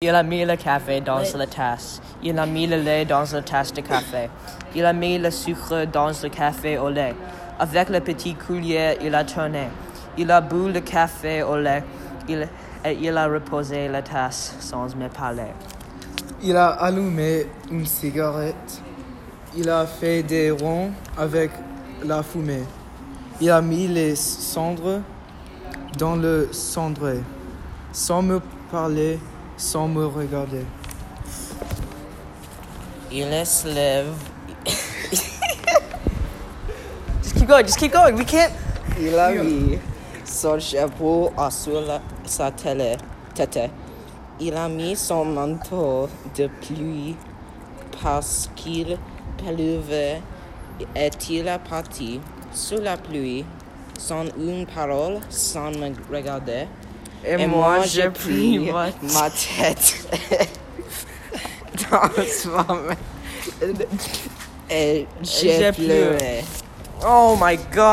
Il a mis le café dans la tasse. Il a mis le lait dans la tasse de café. Il a mis le sucre dans le café au lait. Avec la petite cuillère, il a tourné. Il a bu le café au lait. Il, et il a reposé la tasse sans me parler. Il a allumé une cigarette. Il a fait des ronds avec la fumée. Il a mis les cendres dans le cendrier, sans me parler, sans me regarder. Il se lève. just keep going, just keep going. We can't. Il a mis son chapeau à sur la- sa télé, tête. Il a mis son manteau de pluie parce qu'il pleuvait et il est parti sous la pluie sans une parole, sans me regarder? Et, moi, j'ai pris ma- ma tête main et J'ai pleuré. Oh my god.